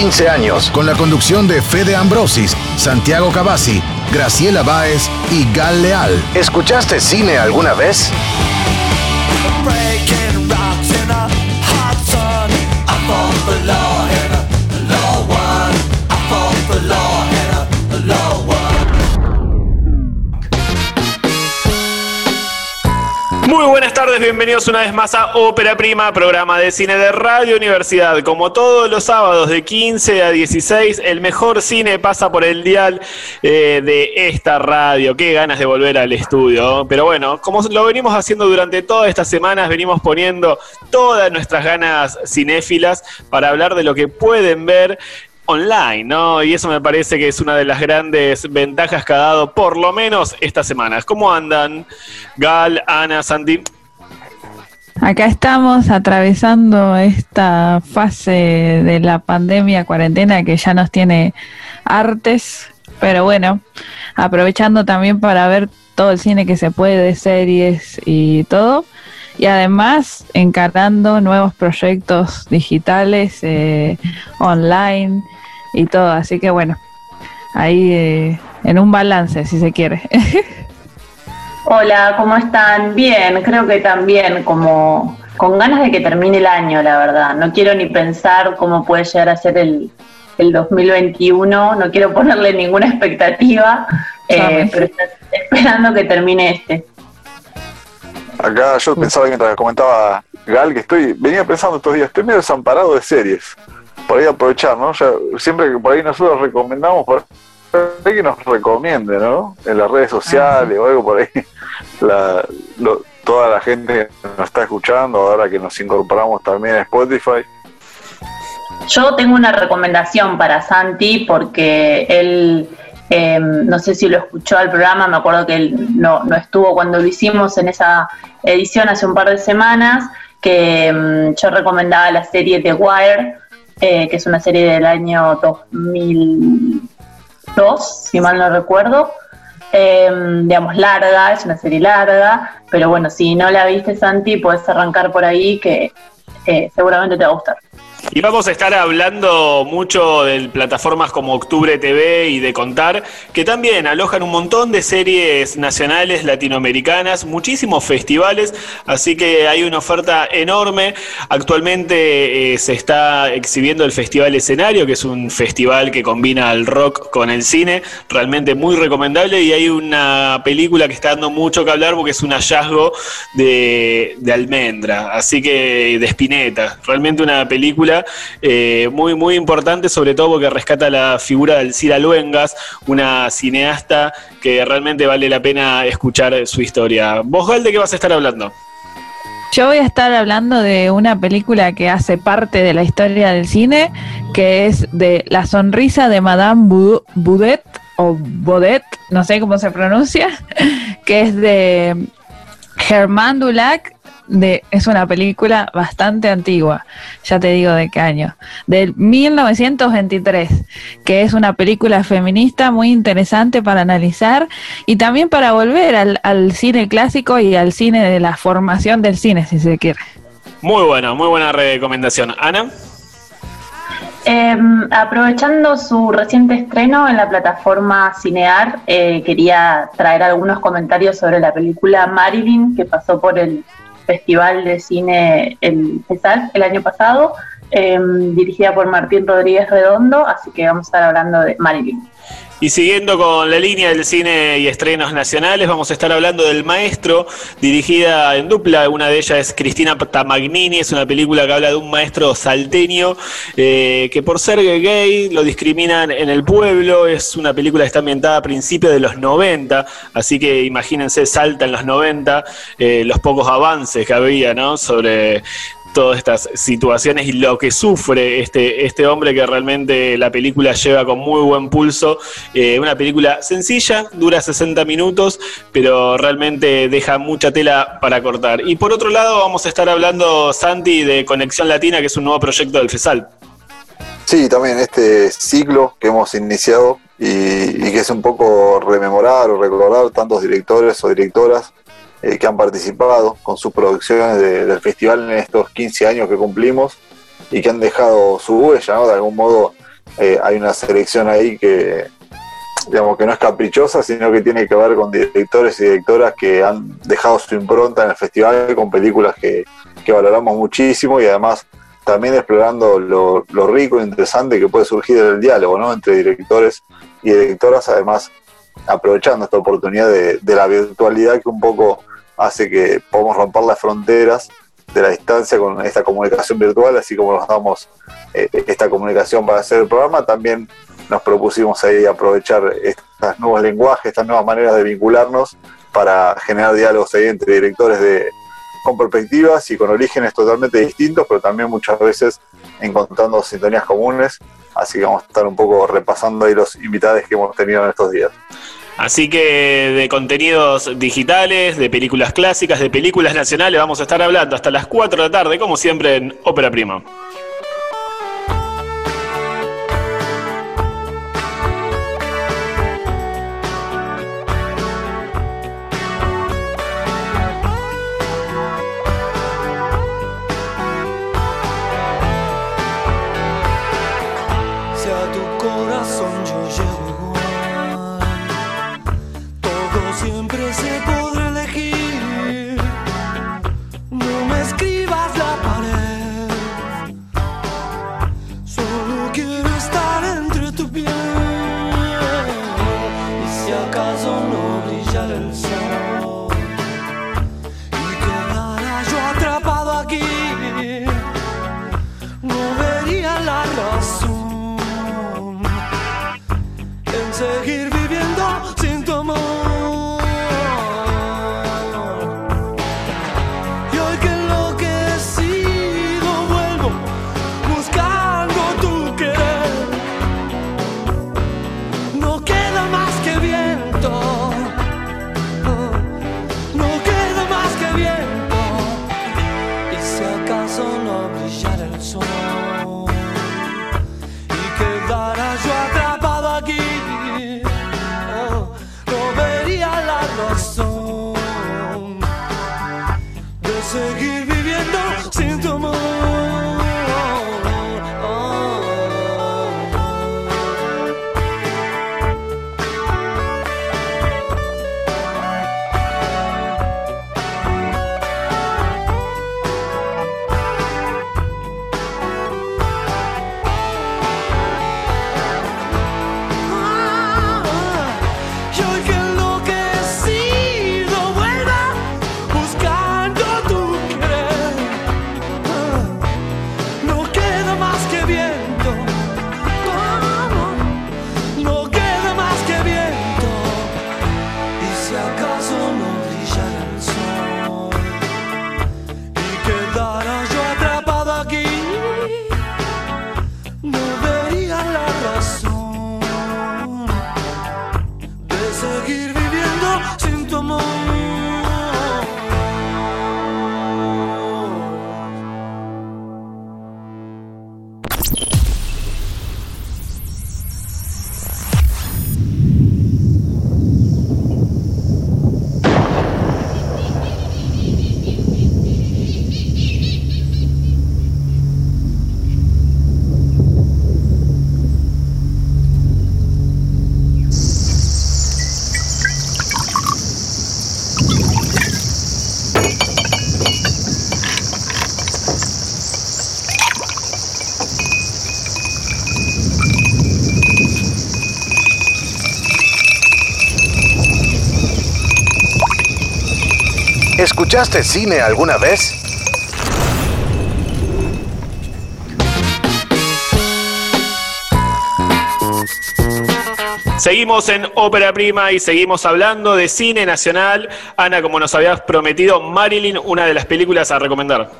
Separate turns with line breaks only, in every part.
15 años, con la conducción de Fede Ambrosis, Santiago Cavazzi, Graciela Báez y Gal Leal. ¿Escuchaste cine alguna vez?
Tardes, bienvenidos una vez más a Ópera Prima, programa de cine de Radio Universidad. Como todos los sábados de 15 a 16, el mejor cine pasa por el dial eh, de esta radio. Qué ganas de volver al estudio. Pero bueno, como lo venimos haciendo durante todas estas semanas, venimos poniendo todas nuestras ganas cinéfilas para hablar de lo que pueden ver online, ¿no? Y eso me parece que es una de las grandes ventajas que ha dado por lo menos estas semanas. ¿Cómo andan Gal, Ana, Sandy?
Acá estamos atravesando esta fase de la pandemia, cuarentena, que ya nos tiene artes, pero bueno, aprovechando también para ver todo el cine que se puede, de series y todo. Y además encarando nuevos proyectos digitales, eh, online y todo. Así que bueno, ahí eh, en un balance, si se quiere.
Hola, ¿cómo están? Bien, creo que también como con ganas de que termine el año, la verdad. No quiero ni pensar cómo puede llegar a ser el, el 2021, no quiero ponerle ninguna expectativa, eh, pero esperando que termine este.
Acá yo pensaba mientras comentaba Gal que estoy, venía pensando estos días, estoy medio desamparado de series por ahí aprovechar, ¿no? siempre que por ahí nosotros recomendamos, por que nos recomiende, ¿no? En las redes sociales o algo por ahí, toda la gente que nos está escuchando, ahora que nos incorporamos también a Spotify.
Yo tengo una recomendación para Santi porque él, em, no sé si lo escuchó al programa, me acuerdo que él no, no estuvo cuando lo hicimos en esa edición hace un par de semanas, que em, yo recomendaba la serie The Wire eh, que es una serie del año 2002, si mal no recuerdo. Em, digamos, larga, es una serie larga, pero bueno, si no la viste, Santi, puedes arrancar por ahí que eh, seguramente te va a gustar.
Y vamos a estar hablando mucho de plataformas como Octubre TV y de Contar, que también alojan un montón de series nacionales, latinoamericanas, muchísimos festivales, así que hay una oferta enorme. Actualmente eh, se está exhibiendo el Festival Escenario, que es un festival que combina el rock con el cine, realmente muy recomendable, y hay una película que está dando mucho que hablar porque es un hallazgo de, de Almendra, así que de Spinetta, realmente una película eh, muy, muy importante, sobre todo porque rescata la figura de Alcira Luengas, una cineasta que realmente vale la pena escuchar su historia. ¿Vos, Gal, de qué vas a estar hablando?
Yo voy a estar hablando de una película que hace parte de la historia del cine, que es de La sonrisa de Madame Boudet, o Baudet, no sé cómo se pronuncia, que es de Germán Dulac es una película bastante antigua, ya te digo de qué año, del 1923, que es una película feminista muy interesante para analizar y también para volver al, cine clásico y al cine de la formación del cine, si se quiere.
Muy buena, muy buena recomendación. Ana.
Em, aprovechando su reciente estreno en la plataforma Cinear, eh, quería traer algunos comentarios sobre la película Marilyn que pasó por el Festival de Cine el FESAL el año pasado, em, dirigida por Martín Rodríguez Redondo, así que vamos a estar hablando de Marilyn.
Y siguiendo con la línea del cine y estrenos nacionales, vamos a estar hablando del Maestro, dirigida en dupla. Una de ellas es Cristina Tamagnini, es una película que habla de un maestro salteño eh, que por ser gay lo discriminan en el pueblo. Es una película que está ambientada a principios de los 90, así que imagínense, salta en los 90 eh, los pocos avances que había ¿no? sobre todas estas situaciones y lo que sufre este, este hombre que realmente la película lleva con muy buen pulso. Eh, una película sencilla, dura 60 minutos, pero realmente deja mucha tela para cortar. Y por otro lado vamos a estar hablando, Santi, de Conexión Latina, que es un nuevo proyecto del FESAL.
Sí, también este ciclo que hemos iniciado y, y que es un poco rememorar o recordar tantos directores o directoras eh, que han participado con sus producciones del festival en estos 15 años que cumplimos y que han dejado su huella, de algún modo eh, hay una selección ahí que, digamos, que no es caprichosa, sino que tiene que ver con directores y directoras que han dejado su impronta en el festival con películas que, que valoramos muchísimo y además también explorando lo, rico e interesante que puede surgir del diálogo ¿no? entre directores y directoras, además aprovechando esta oportunidad de, la virtualidad que un poco hace que podamos romper las fronteras de la distancia con esta comunicación virtual, así como nos damos eh, esta comunicación para hacer el programa, también nos propusimos ahí aprovechar estos nuevos lenguajes, estas nuevas maneras de vincularnos para generar diálogos ahí entre directores de, con perspectivas y con orígenes totalmente distintos, pero también muchas veces encontrando sintonías comunes. Así que vamos a estar un poco repasando ahí los invitados que hemos tenido en estos días.
Así que de contenidos digitales, de películas clásicas, de películas nacionales, vamos a estar hablando hasta las 4 de la tarde, como siempre en Ópera Prima.
¿Escuchaste cine alguna vez?
Seguimos en Ópera Prima y seguimos hablando de cine nacional. Ana, como nos habías prometido, Marilyn, una de las películas a recomendar.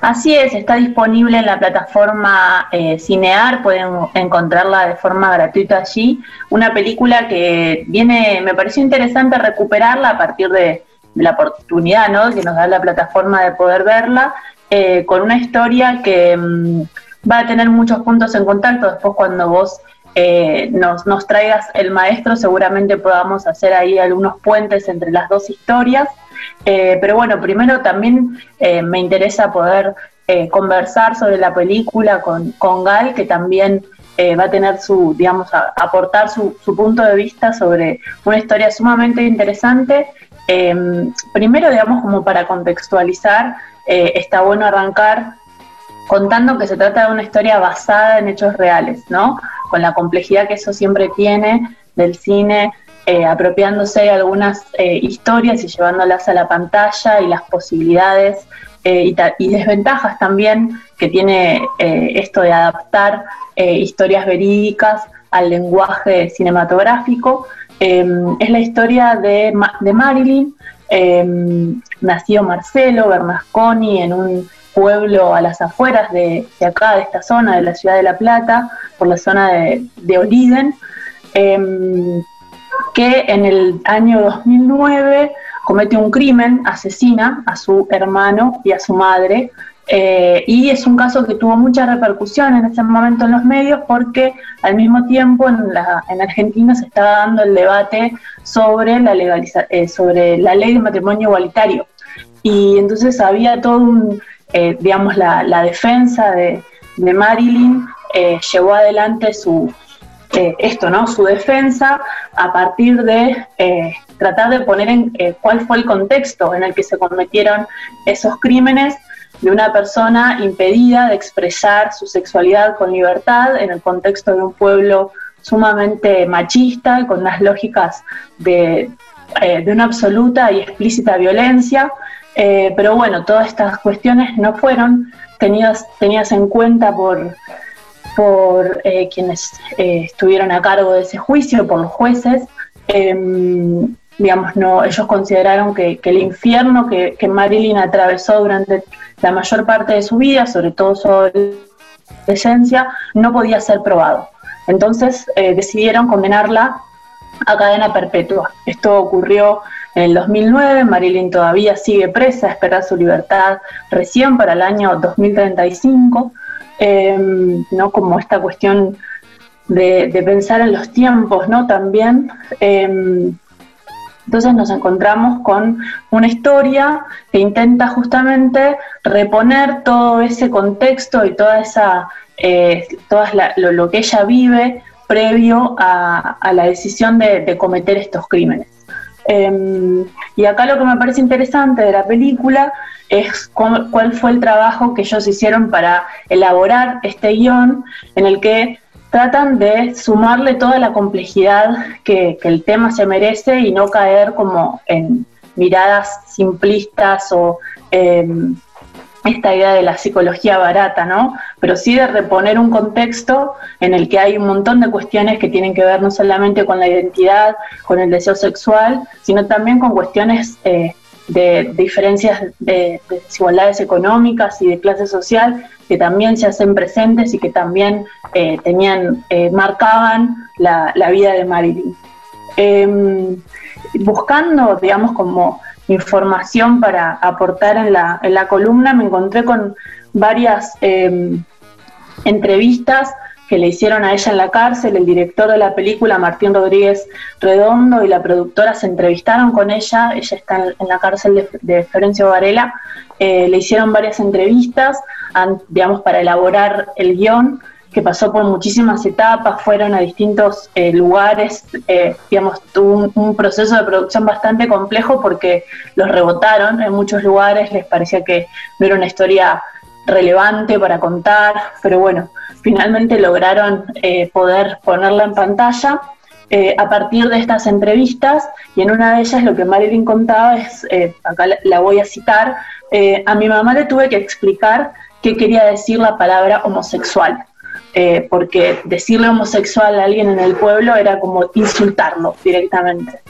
Así es, está disponible en la plataforma eh, Cinear, pueden encontrarla de forma gratuita allí. Una película que viene, me pareció interesante recuperarla a partir de, la oportunidad ¿no? que nos da la plataforma de poder verla, eh, con una historia que mm, va a tener muchos puntos en contacto. Después cuando vos eh, nos, nos, traigas el maestro, seguramente podamos hacer ahí algunos puentes entre las dos historias. Eh, pero bueno, primero también me interesa poder conversar sobre la película con, con Gal, que también va a tener su, digamos, a, aportar su, su, punto de vista sobre una historia sumamente interesante. Primero, digamos, como para contextualizar, está bueno arrancar contando que se trata de una historia basada en hechos reales, ¿no? Con la complejidad que eso siempre tiene del cine, eh, apropiándose de algunas eh, historias y llevándolas a la pantalla y las posibilidades eh, y, desventajas también que tiene esto de adaptar historias verídicas al lenguaje cinematográfico. Em, es la historia de, Marilyn, em, nació Marcelo Bernasconi en un pueblo a las afueras de, acá, de esta zona, de la ciudad de La Plata, por la zona de, de Oliden, em, que en el año 2009 comete un crimen, asesina a su hermano y a su madre, eh, y es un caso que tuvo mucha repercusión en ese momento en los medios porque al mismo tiempo en, la, en Argentina se estaba dando el debate sobre la, legaliza eh, sobre la ley de matrimonio igualitario. Y entonces había todo un, eh, digamos, la, defensa de, Marilyn eh, llevó adelante su, esto, ¿no? Su defensa a partir de tratar de poner en cuál fue el contexto en el que se cometieron esos crímenes de una persona impedida de expresar su sexualidad con libertad en el contexto de un pueblo sumamente machista, con unas lógicas de, de una absoluta y explícita violencia, eh, pero bueno, todas estas cuestiones no fueron tenidas, tenidas en cuenta por, por eh, quienes eh, estuvieron a cargo de ese juicio, por los jueces. Em, digamos, no, ellos consideraron que, el infierno que, Marilyn atravesó durante la mayor parte de su vida, sobre todo su adolescencia, no podía ser probado. Entonces decidieron condenarla a cadena perpetua. Esto ocurrió en el 2009 Marilyn todavía sigue presa, espera su libertad recién para el año 2035, em, ¿no? Como esta cuestión de, pensar en los tiempos, ¿no? También. Em, entonces nos encontramos con una historia que intenta justamente reponer todo ese contexto y toda esa, eh, lo, que ella vive previo a, la decisión de cometer estos crímenes. Em, y acá lo que me parece interesante de la película es cuál fue el trabajo que ellos hicieron para elaborar este guion en el que tratan de sumarle toda la complejidad que, el tema se merece y no caer como en miradas simplistas o em, esta idea de la psicología barata, ¿no? Pero sí de reponer un contexto en el que hay un montón de cuestiones que tienen que ver no solamente con la identidad, con el deseo sexual, sino también con cuestiones eh, de, diferencias de, desigualdades económicas y de clase social que también se hacen presentes y que también eh, tenían, eh, marcaban la, vida de Marilyn. Em, buscando, digamos, como información para aportar en la, en la columna, me encontré con varias em, entrevistas que le hicieron a ella en la cárcel, el director de la película, Martín Rodríguez Redondo, y la productora se entrevistaron con ella, ella está en, la cárcel de, Florencio Varela, eh, le hicieron varias entrevistas, digamos, para elaborar el guion, que pasó por muchísimas etapas, fueron a distintos eh, lugares, eh, digamos, tuvo un, proceso de producción bastante complejo porque los rebotaron en muchos lugares, les parecía que no era una historia relevante para contar, pero bueno, finalmente lograron eh, poder ponerla en pantalla a partir de estas entrevistas y en una de ellas lo que Marilyn contaba es, acá la voy a citar, a mi mamá le tuve que explicar qué quería decir la palabra homosexual. Eh, porque decirle homosexual a alguien en el pueblo era como insultarlo directamente.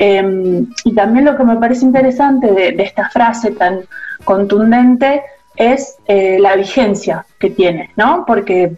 Em, y también lo que me parece interesante de, esta frase tan contundente es eh, la vigencia que tiene, ¿no? Porque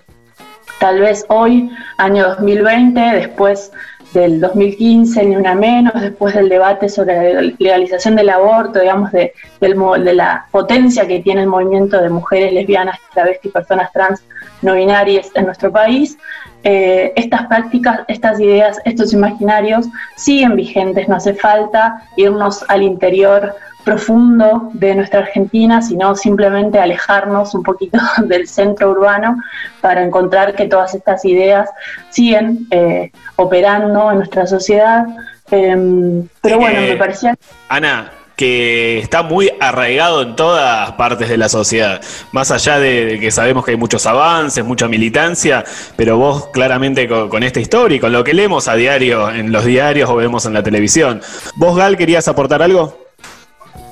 tal vez hoy, año 2020, después del 2015, ni una menos, después del debate sobre la legalización del aborto, digamos, de, de la potencia que tiene el movimiento de mujeres lesbianas, travestis, personas trans no binarias en nuestro país, eh, estas prácticas, estas ideas, estos imaginarios siguen vigentes, no hace falta irnos al interior profundo de nuestra Argentina, sino simplemente alejarnos un poquito del centro urbano para encontrar que todas estas ideas siguen eh, operando en nuestra sociedad. Em, pero bueno, me parecía...
Ana, que está muy arraigado en todas partes de la sociedad. Más allá de, que sabemos que hay muchos avances, mucha militancia, pero vos claramente con, esta historia y con lo que leemos a diario en los diarios o vemos en la televisión. ¿Vos, Gal, querías aportar algo?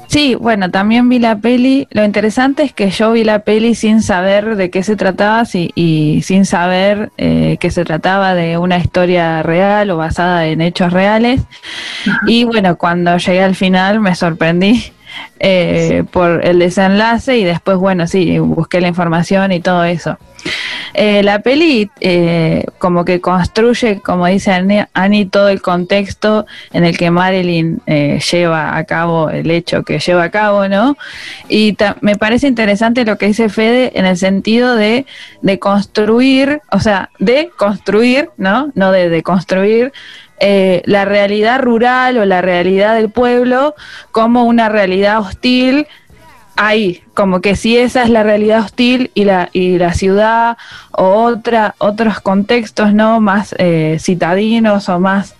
Sí, bueno, también vi la peli. Lo interesante es que yo vi la peli sin saber de qué se trataba y sin saber eh, que se trataba de una historia real o basada en hechos reales. Y bueno, cuando llegué al final me sorprendí eh, por el desenlace y después, bueno, sí, busqué la información y todo eso. Eh, la peli eh, como que construye, como dice Annie, todo el contexto en el que Marilyn lleva a cabo el hecho que lleva a cabo, ¿no? Y me parece interesante lo que dice Fede en el sentido de, de construir, o sea, de construir, ¿no? No de, de construir eh, la realidad rural o la realidad del pueblo como una realidad hostil ahí, como que si esa es la realidad hostil y la, y la ciudad o otros contextos no más eh, citadinos o más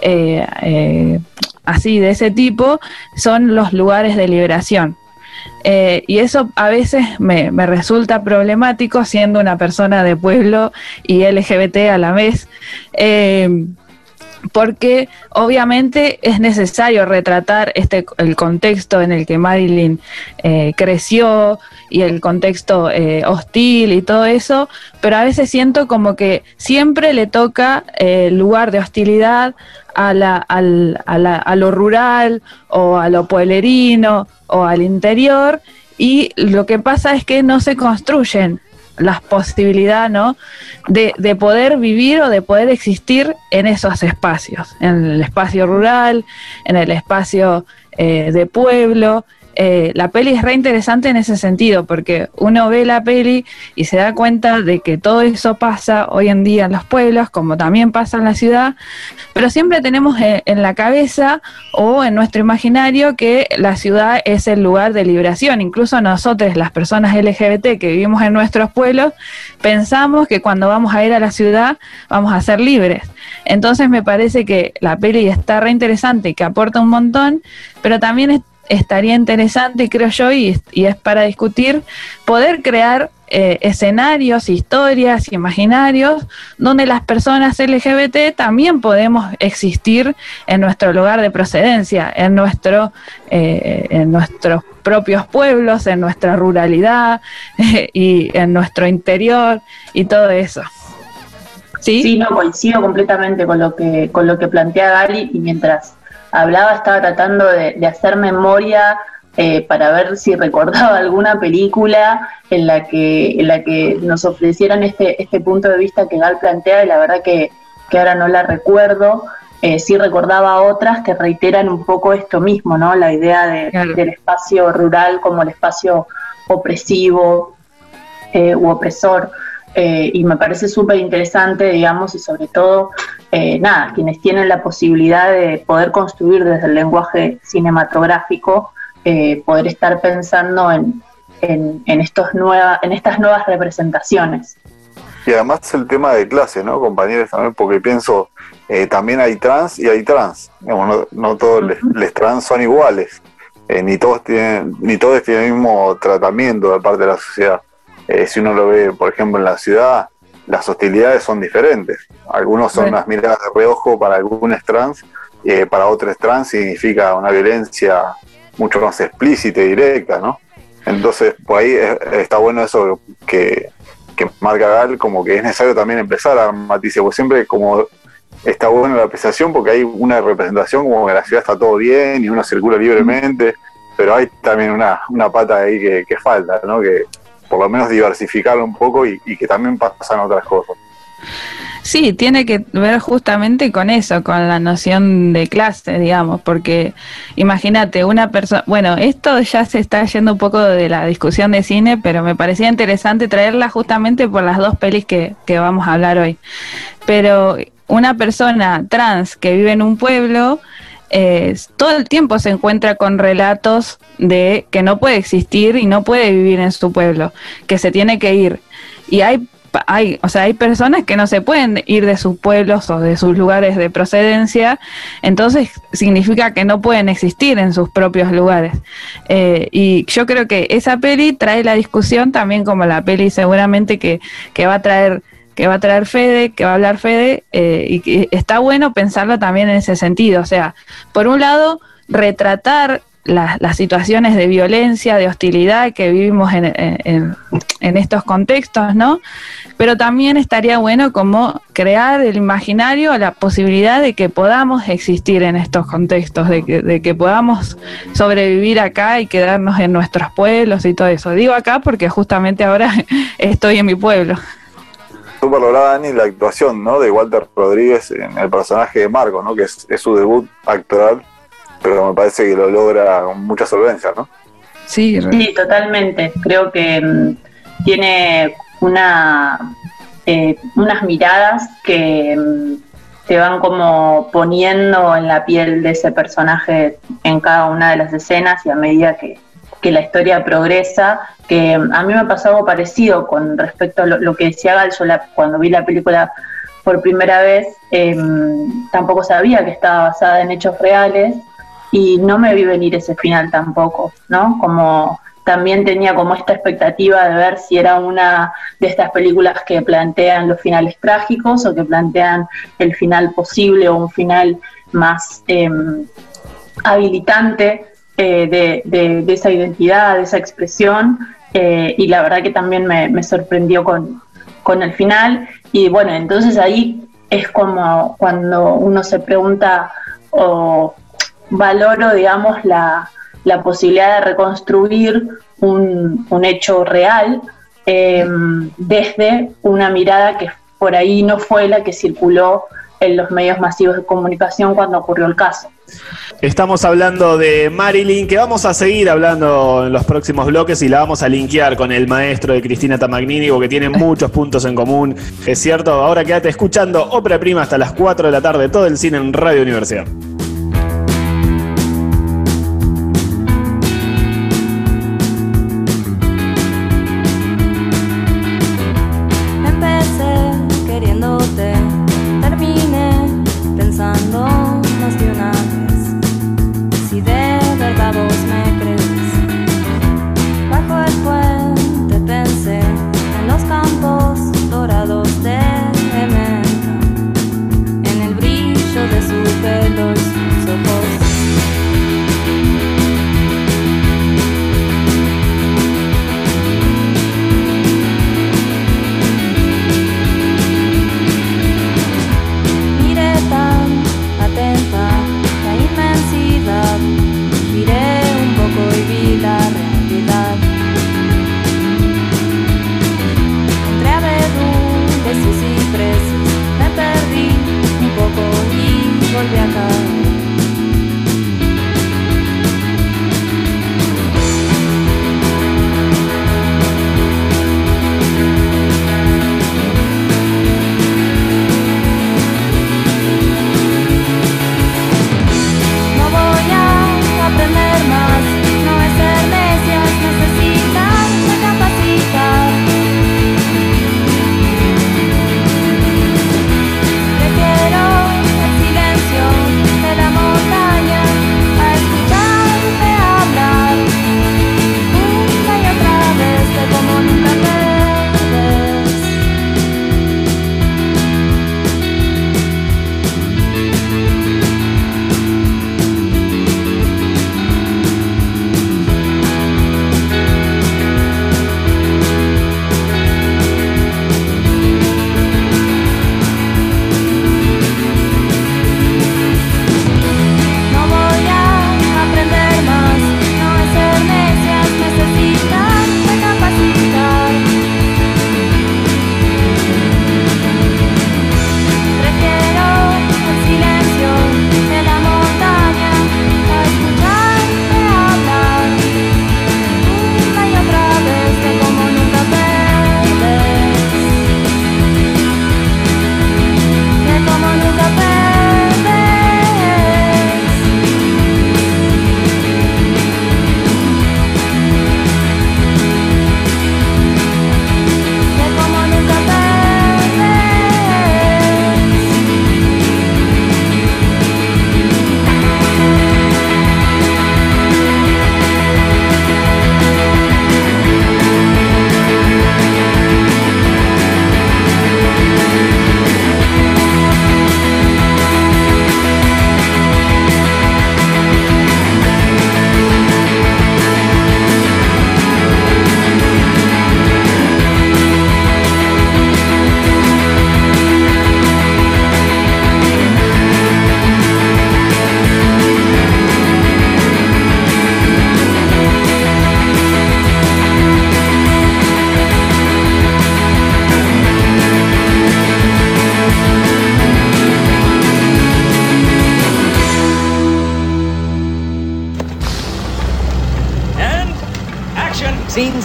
eh, así de ese tipo, son los lugares de liberación. y eso a veces me, me, resulta problemático siendo una persona de pueblo y LGBT a la vez porque obviamente es necesario retratar este el contexto en el que Marilyn eh, creció y el contexto eh, hostil y todo eso, pero a veces siento como que siempre le toca eh, el lugar de hostilidad a, la, al, a, la, a lo rural o a lo pueblerino o al interior y lo que pasa es que no se construyen las posibilidades ¿no? De, de, poder vivir o de poder existir en esos espacios, en el espacio rural, en el espacio eh, de pueblo, eh, la peli es re interesante en ese sentido, porque uno ve la peli y se da cuenta de que todo eso pasa hoy en día en los pueblos, como también pasa en la ciudad, pero siempre tenemos eh, en la cabeza o en nuestro imaginario que la ciudad es el lugar de liberación. Incluso nosotros, las personas LGBT que vivimos en nuestros pueblos, pensamos que cuando vamos a ir a la ciudad vamos a ser libres. Entonces me parece que la peli está re interesante y que aporta un montón, pero también es estaría interesante, creo yo, y, es para discutir, poder crear eh, escenarios, historias, imaginarios, donde las personas LGBT también podemos existir en nuestro lugar de procedencia, en, nuestro, eh, en nuestros propios pueblos, en nuestra ruralidad y en nuestro interior y todo eso.
¿Sí? sí, no coincido completamente con lo que con lo que plantea Gali y mientras hablaba, estaba tratando de, hacer memoria eh, para ver si recordaba alguna película en la que, en la que nos ofrecieran este, este punto de vista que Gal plantea y la verdad que, ahora no la recuerdo. Eh, sí recordaba otras que reiteran un poco esto mismo, ¿no? La idea del espacio rural como el espacio opresivo eh, u opresor. Eh, y me parece súper interesante, digamos, y sobre todo, eh, nada, quienes tienen la posibilidad de poder construir desde el lenguaje cinematográfico, eh, poder estar pensando en, en, estos nueva, en estas nuevas representaciones.
Y además el tema de clase, ¿no, compañeros? También porque pienso, también hay trans y hay trans. no, no, todos los trans son iguales, ni, todos tienen, ni todos tienen el mismo tratamiento de parte de la sociedad. Eh, si uno lo ve, por ejemplo, en la ciudad, las hostilidades son diferentes. Algunos son unas miradas de reojo para algunos trans, eh, para otros trans significa una violencia mucho más explícita y directa, ¿no? Entonces, por ahí está bueno eso que, que marca Gal, como que es necesario también empezar a matizar, porque siempre como está buena la apreciación porque hay una representación como que la ciudad está todo bien y uno circula libremente, pero hay también una, una pata ahí que, que falta, ¿no? Que, por lo menos diversificarlo un poco y, que también pasan otras cosas.
Sí, tiene que ver justamente con eso, con la noción de clase, digamos, porque imagínate, una persona, bueno, esto ya se está yendo un poco de la discusión de cine, pero me parecía interesante traerla justamente por las dos pelis que, que vamos a hablar hoy. Pero una persona trans que vive en un pueblo, eh, todo el tiempo se encuentra con relatos de que no puede existir y no puede vivir en su pueblo, que se tiene que ir. Y hay hay, o sea, hay personas que no se pueden ir de sus pueblos o de sus lugares de procedencia, entonces significa que no pueden existir en sus propios lugares. Eh, y yo creo que esa peli trae la discusión también como la peli seguramente que, que va a traer que va a traer Fede, que va a hablar Fede, eh, y que está bueno pensarlo también en ese sentido. O sea, por un lado, retratar las situaciones de violencia, de hostilidad que vivimos en, en, estos contextos, ¿no? Pero también estaría bueno como crear el imaginario, la posibilidad de que podamos existir en estos contextos, de que, de que podamos sobrevivir acá y quedarnos en nuestros pueblos y todo eso. Digo acá porque justamente ahora estoy en mi pueblo.
Súper lograda, Dani, la actuación ¿no? de Walter Rodríguez en el personaje de Marco, ¿no? que es, es su debut actoral pero me parece que lo logra con mucha solvencia, ¿no?
Sí,
sí totalmente. Creo que mm, tiene una eh, unas miradas que mm, te van como poniendo en la piel de ese personaje en cada una de las escenas y a medida que, la historia progresa, que mm, a mí me pasó algo parecido con respecto a lo, que decía Gal, yo cuando vi la película por primera vez, em, tampoco sabía que estaba basada en hechos reales y no me vi venir ese final tampoco, ¿no? Como también tenía como esta expectativa de ver si era una de estas películas que plantean los finales trágicos o que plantean el final posible o un final más em, habilitante eh, de, esa identidad, de esa expresión. Eh, y la verdad que también me, sorprendió con, con el final. Y bueno, entonces ahí es como cuando uno se pregunta o valoro, digamos, la, posibilidad de reconstruir un, hecho real eh, desde una mirada que por ahí no fue la que circuló en los medios masivos de comunicación cuando ocurrió el caso.
Estamos hablando de Marilyn, que vamos a seguir hablando en los próximos bloques y la vamos a linkear con el maestro de Cristina Tamagnini, porque tiene muchos puntos en común. Es cierto, ahora quédate escuchando Ópera Prima hasta las 4 de la tarde, todo el cine en Radio Universidad.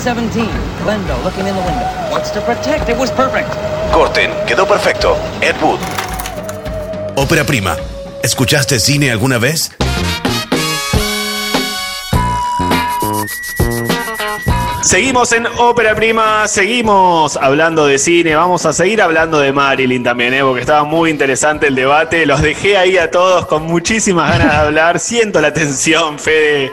17. Glendo looking in the window. What's to protect? It was perfect.
Corten, quedó perfecto. Ed Wood. Ópera prima. ¿Escuchaste cine alguna vez?
Seguimos en Ópera Prima, seguimos hablando de cine, vamos a seguir hablando de Marilyn también, ¿eh? porque estaba muy interesante el debate, los dejé ahí a todos con muchísimas ganas de hablar, siento la tensión, Fede,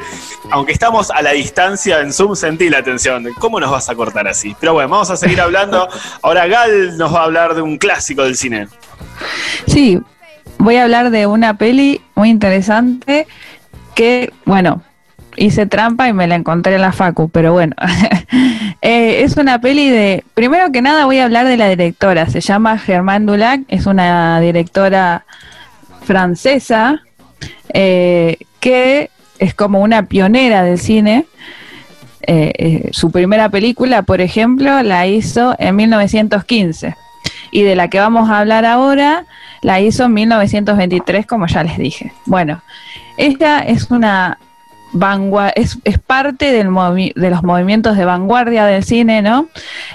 aunque estamos a la distancia en Zoom, sentí la tensión, ¿cómo nos vas a cortar así? Pero bueno, vamos a seguir hablando, ahora Gal nos va a hablar de un clásico del cine.
Sí, voy a hablar de una peli muy interesante que, bueno, hice trampa y me la encontré en la Facu, pero bueno. Eh, es una peli de. Primero que nada, voy a hablar de la directora. Se llama Germaine Dulac, es una directora francesa eh, que es como una pionera del cine. Eh, su primera película, por ejemplo, la hizo en 1915. Y de la que vamos a hablar ahora, la hizo en 1923, como ya les dije. Bueno, ella es una es, es, parte del de los movimientos de vanguardia del cine, ¿no?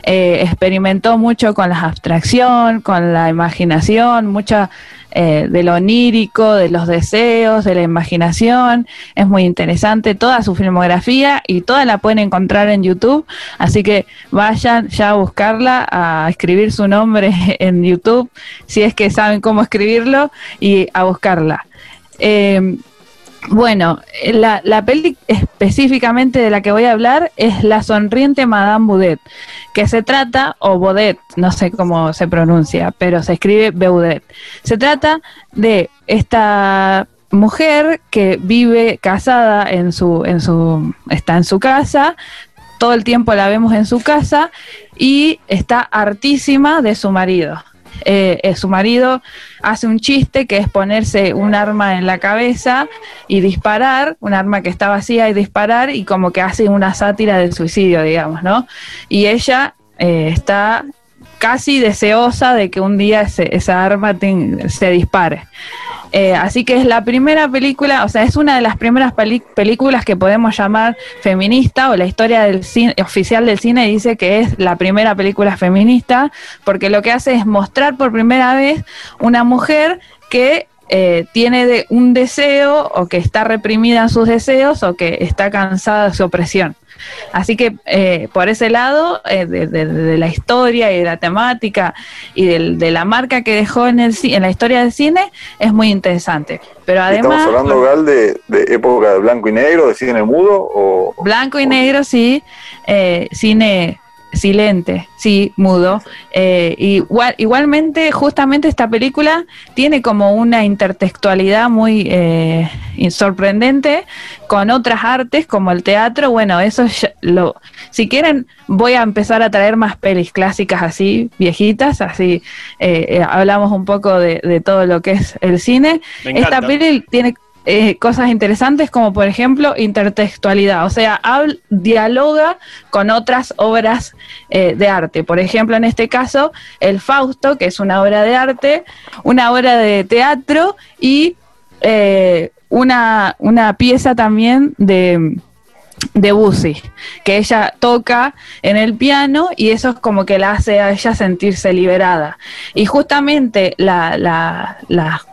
Eh, experimentó mucho con la abstracción, con la imaginación, mucha eh, de lo onírico, de los deseos, de la imaginación. Es muy interesante toda su filmografía y toda la pueden encontrar en YouTube. Así que vayan ya a buscarla, a escribir su nombre en YouTube, si es que saben cómo escribirlo, y a buscarla. Eh, bueno, la, la, peli específicamente de la que voy a hablar es La sonriente Madame Boudet, que se trata, o Baudet, no sé cómo se pronuncia, pero se escribe Baudet. Se trata de esta mujer que vive casada en su, en su, está en su casa, todo el tiempo la vemos en su casa y está hartísima de su marido. Eh, eh, su marido hace un chiste que es ponerse un arma en la cabeza y disparar, un arma que está vacía y disparar y como que hace una sátira del suicidio, digamos, ¿no? Y ella eh, está casi deseosa de que un día esa arma se dispare. Eh, así que es la primera película, o sea, es una de las primeras películas que podemos llamar feminista, o la historia del cine, oficial del cine dice que es la primera película feminista, porque lo que hace es mostrar por primera vez una mujer que eh, tiene de un deseo o que está reprimida en sus deseos o que está cansada de su opresión. Así que eh, por ese lado, eh, de, la historia y de la temática y de la marca que dejó en, el, en la historia del cine, es muy interesante. Pero además...
¿Estamos hablando, Gal, de, época de blanco y negro, de cine mudo? O,
blanco y negro, sí. Eh, cine silente, sí, mudo. Eh, igual, igualmente, justamente esta película tiene como una intertextualidad muy eh, sorprendente con otras artes como el teatro. Bueno, eso lo. Si quieren, voy a empezar a traer más pelis clásicas así, viejitas, así eh, hablamos un poco de, todo lo que es el cine. Esta peli tiene eh, cosas interesantes como por ejemplo intertextualidad, o sea, dialoga con otras obras eh, de arte. Por ejemplo, en este caso, el Fausto, que es una obra de arte, una obra de teatro y eh, una, una pieza también de de que ella toca en el piano y eso es como que la hace a ella sentirse liberada. Y justamente la, la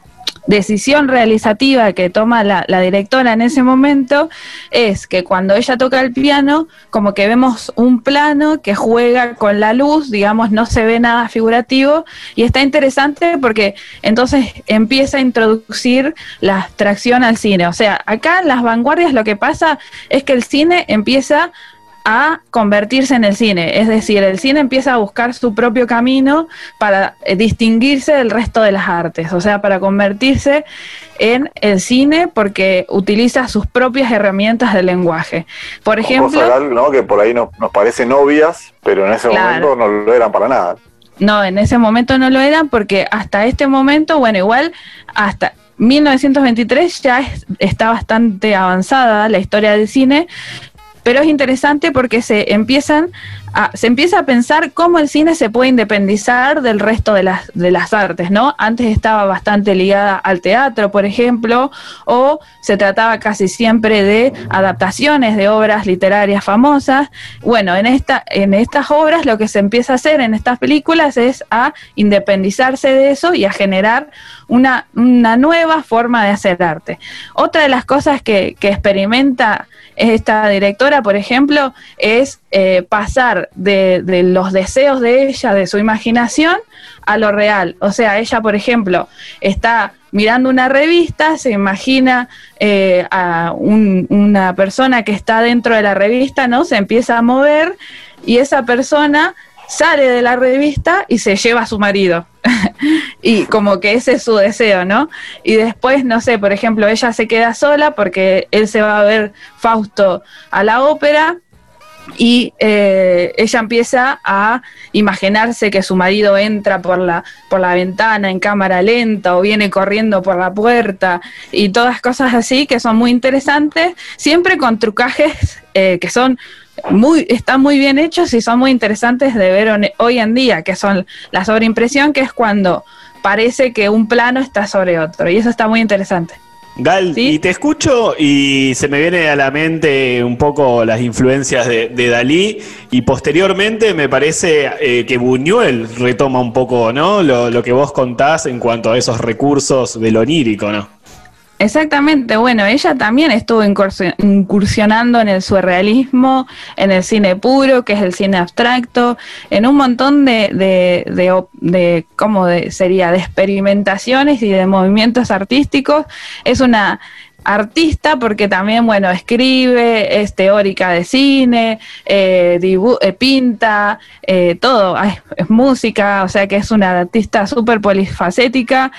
decisión realizativa que toma la, directora en ese momento es que cuando ella toca el piano, como que vemos un plano que juega con la luz, digamos, no se ve nada figurativo y está interesante porque entonces empieza a introducir la abstracción al cine. O sea, acá en las vanguardias lo que pasa es que el cine empieza a convertirse en el cine. Es decir, el cine empieza a buscar su propio camino para eh, distinguirse del resto de las artes, o sea, para convertirse en el cine porque utiliza sus propias herramientas de lenguaje. Por ejemplo...
¿no? Que por ahí nos, nos parecen obvias, pero en ese momento no lo eran para nada.
No, en ese momento no lo eran porque hasta este momento, bueno, igual hasta 1923 ya está bastante avanzada la historia del cine, pero es interesante porque se empiezan se empieza a pensar cómo el cine se puede independizar del resto de las, de las artes, ¿no? Antes estaba bastante ligada al teatro, por ejemplo, o se trataba casi siempre de adaptaciones de obras literarias famosas. Bueno, en, esta, en estas obras lo que se empieza a hacer en estas películas es a independizarse de eso y a generar una, una nueva forma de hacer arte. Otra de las cosas que, que experimenta esta directora, por ejemplo, es eh, pasar de, los deseos de ella, de su imaginación, a lo real. O sea, ella, por ejemplo, está mirando una revista, se imagina eh, a un- una persona que está dentro de la revista, ¿no? Se empieza a mover y esa persona sale de la revista y se lleva a su marido. y como que ese es su deseo, ¿no? Y después, no sé, por ejemplo, ella se queda sola porque él se va a ver Fausto a la ópera y eh, ella empieza a imaginarse que su marido entra por la, por la ventana en cámara lenta o viene corriendo por la puerta y todas cosas así que son muy interesantes, siempre con trucajes eh, que son muy, están muy bien hechos y son muy interesantes de ver hoy en día, que son la sobreimpresión, que es cuando parece que un plano está sobre otro, y eso está muy interesante.
Gal,
¿Sí?
y te escucho y se me viene a la mente un poco las influencias de, de Dalí y posteriormente me parece eh, que Buñuel retoma un poco, ¿no? Lo, lo que vos contás en cuanto a esos recursos del onírico, ¿no?
Exactamente, bueno, ella también estuvo incursi- incursionando en el surrealismo, en el cine puro, que es el cine abstracto, en un montón de, de, de, de ¿cómo sería? De experimentaciones y de movimientos artísticos. Es una artista porque también, bueno, escribe, es teórica de cine, eh, eh, pinta, eh, todo, es música, o sea que es una artista súper polifacética.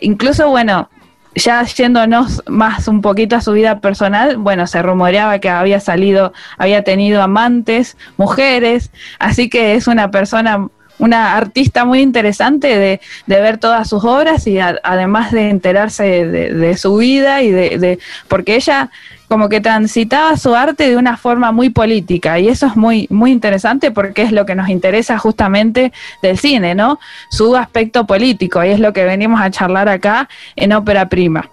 Incluso, bueno, ya yéndonos más un poquito a su vida personal, bueno, se rumoreaba que había salido, había tenido amantes, mujeres, así que es una persona, una artista muy interesante de, de ver todas sus obras y además de enterarse de, de su vida y de, de- porque ella como que transitaba su arte de una forma muy política y eso es muy muy interesante porque es lo que nos interesa justamente del cine, ¿no? Su aspecto político y es lo que venimos a charlar acá en Ópera Prima.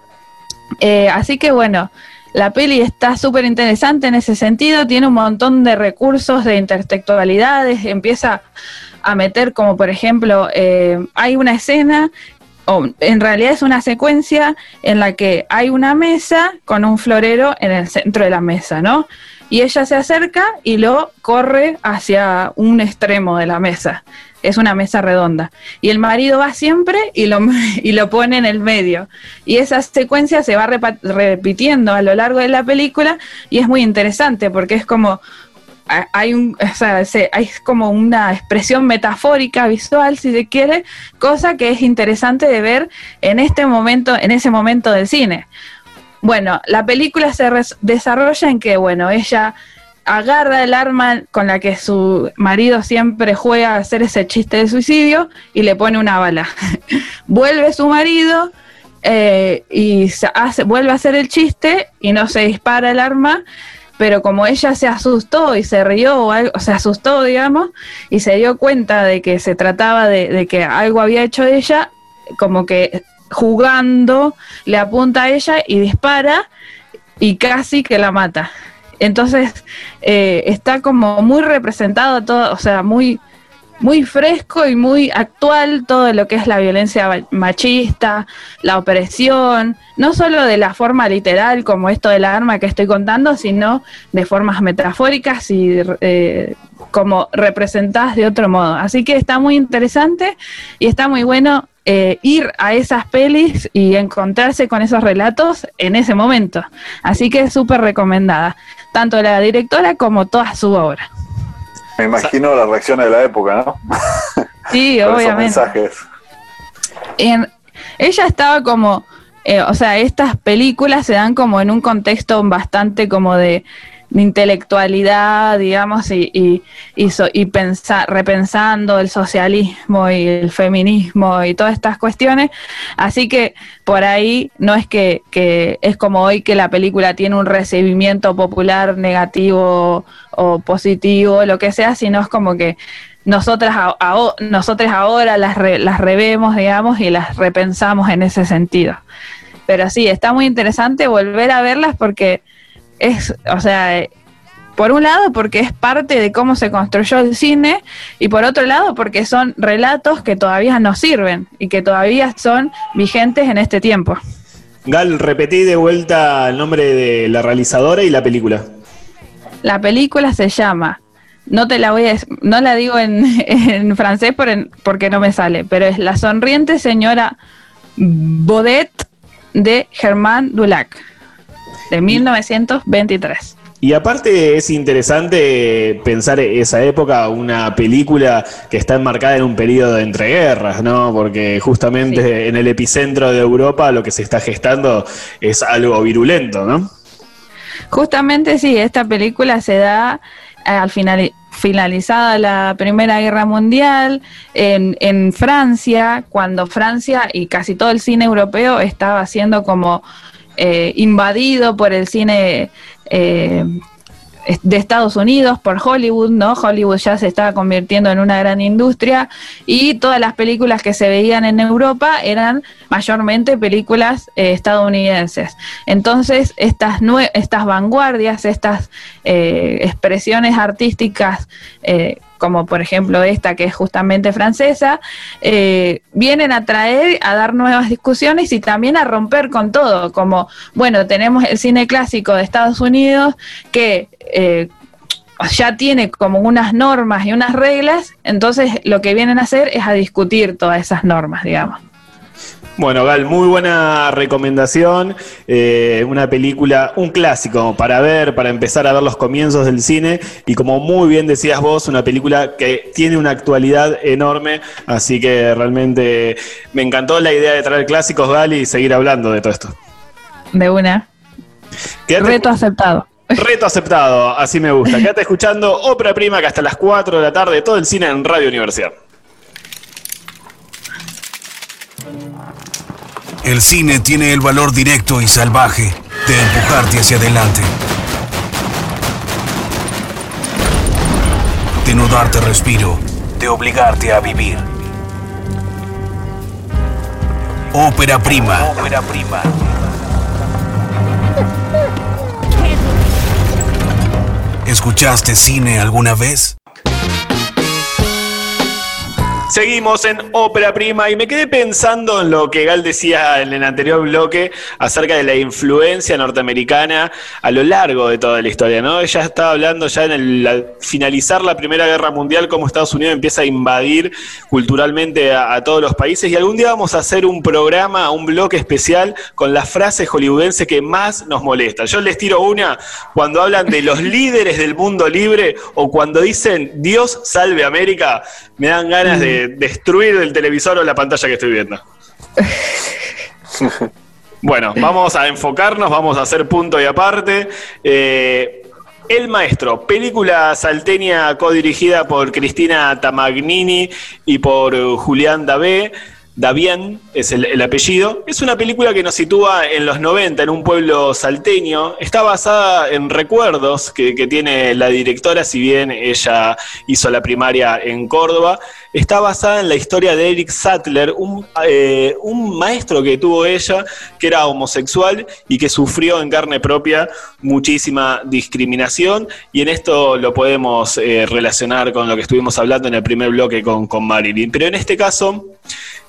Eh, así que bueno, la peli está súper interesante en ese sentido, tiene un montón de recursos de intertextualidades, empieza a meter como por ejemplo, eh, hay una escena, o en realidad es una secuencia en la que hay una mesa con un florero en el centro de la mesa, ¿no? Y ella se acerca y lo corre hacia un extremo de la mesa. Es una mesa redonda. Y el marido va siempre y lo, y lo pone en el medio. Y esa secuencia se va repitiendo a lo largo de la película y es muy interesante porque es como hay un, o sea, se- hay como una expresión metafórica visual, si se quiere, cosa que es interesante de ver en este momento, en ese momento del cine. Bueno, la película se desarrolla en que, bueno, ella agarra el arma con la que su marido siempre juega a hacer ese chiste de suicidio y le pone una bala. Vuelve su marido eh, y se hace, vuelve a hacer el chiste y no se dispara el arma, pero como ella se asustó y se rió o algo, se asustó, digamos, y se dio cuenta de que se trataba de, de que algo había hecho ella, como que jugando le apunta a ella y dispara y casi que la mata. Entonces eh, está como muy representado todo, o sea, muy, muy fresco y muy actual todo lo que es la violencia ma- machista, la opresión, no solo de la forma literal como esto del arma que estoy contando, sino de formas metafóricas y eh, como representadas de otro modo. Así que está muy interesante y está muy bueno eh, ir a esas pelis y encontrarse con esos relatos en ese momento. Así que es súper recomendada, tanto la directora como toda su obra.
Me imagino las reacciones de la época, ¿no?
Sí,
Con esos
obviamente.
mensajes.
en- ella estaba como, eh, o sea, estas películas se dan como en un contexto bastante como de, intelectualidad, digamos, y, y, y, repensando el socialismo y el feminismo y todas estas cuestiones. Así que por ahí no es que, que es como hoy que la película tiene un recibimiento popular negativo o positivo, lo que sea, sino es como que nosotras, nosotras ahora las, las revemos, digamos, y las repensamos en ese sentido. Pero sí, está muy interesante volver a verlas porque es, o sea, por un lado porque es parte de cómo se construyó el cine y por otro lado porque son relatos que todavía nos sirven y que todavía son vigentes en este tiempo.
Gal, repetí de vuelta el nombre de la realizadora y la película.
La película se llama no te la voy a no la digo en, francés porque no me sale, pero es La sonriente señora Baudet de Germán Dulac de 1923.
Y aparte es interesante pensar esa época, una película que está enmarcada en un periodo de entreguerras, ¿no? Porque justamente en el epicentro de Europa lo que se está gestando es algo virulento, ¿no?
Justamente sí, esta película se da al final, finalizada la Primera Guerra Mundial, en, en, Francia, cuando Francia y casi todo el cine europeo estaba siendo como eh, invadido por el cine eh, de Estados Unidos por Hollywood, ¿no? Hollywood ya se estaba convirtiendo en una gran industria y todas las películas que se veían en Europa eran mayormente películas eh, estadounidenses. Entonces, estas, estas vanguardias, estas expresiones artísticas como por ejemplo esta que es justamente francesa, eh, vienen a traer, a dar nuevas discusiones y también a romper con todo, como, bueno, tenemos el cine clásico de Estados Unidos que... Eh, ya tiene como unas normas y unas reglas, entonces lo que vienen a hacer es a discutir todas esas normas, digamos.
Bueno, Gal, muy buena recomendación. Eh, una película, un clásico para ver, para empezar a ver los comienzos del cine. Y como muy bien decías vos, una película que tiene una actualidad enorme. Así que realmente me encantó la idea de traer clásicos, Gal, y seguir hablando de todo esto.
De una. Reto aceptado.
Reto aceptado, así me gusta. Quédate escuchando Ópera Prima, que hasta las 4 de la tarde todo el cine en Radio Universidad.
El cine tiene el valor directo y salvaje de empujarte hacia adelante. De no darte respiro, de obligarte a vivir. Ópera prima. Prima. ¿Escuchaste cine alguna vez?
Seguimos en Ópera Prima y me quedé pensando en lo que Gal decía en el anterior bloque acerca de la influencia norteamericana a lo largo de toda la historia, ¿no? Ella estaba hablando ya en el finalizar la Primera Guerra Mundial, cómo Estados Unidos empieza a invadir culturalmente a, todos los países y algún día vamos a hacer un programa, un bloque especial con las frases hollywoodenses que más nos molestan. Yo les tiro una cuando hablan de los líderes del mundo libre o cuando dicen Dios salve América, me dan ganas de destruir el televisor o la pantalla que estoy viendo. bueno, vamos a enfocarnos, vamos a hacer punto y aparte. Eh, el Maestro, película salteña codirigida por Cristina Tamagnini y por Julián Dabé. Davien es el, apellido. Es una película que nos sitúa en los 90 en un pueblo salteño. Está basada en recuerdos que, tiene la directora, si bien ella hizo la primaria en Córdoba. Está basada en la historia de Eric Sattler, un, eh, maestro que tuvo ella, que era homosexual y que sufrió en carne propia muchísima discriminación. Y en esto lo podemos eh, relacionar con lo que estuvimos hablando en el primer bloque con Marilyn. Pero en este caso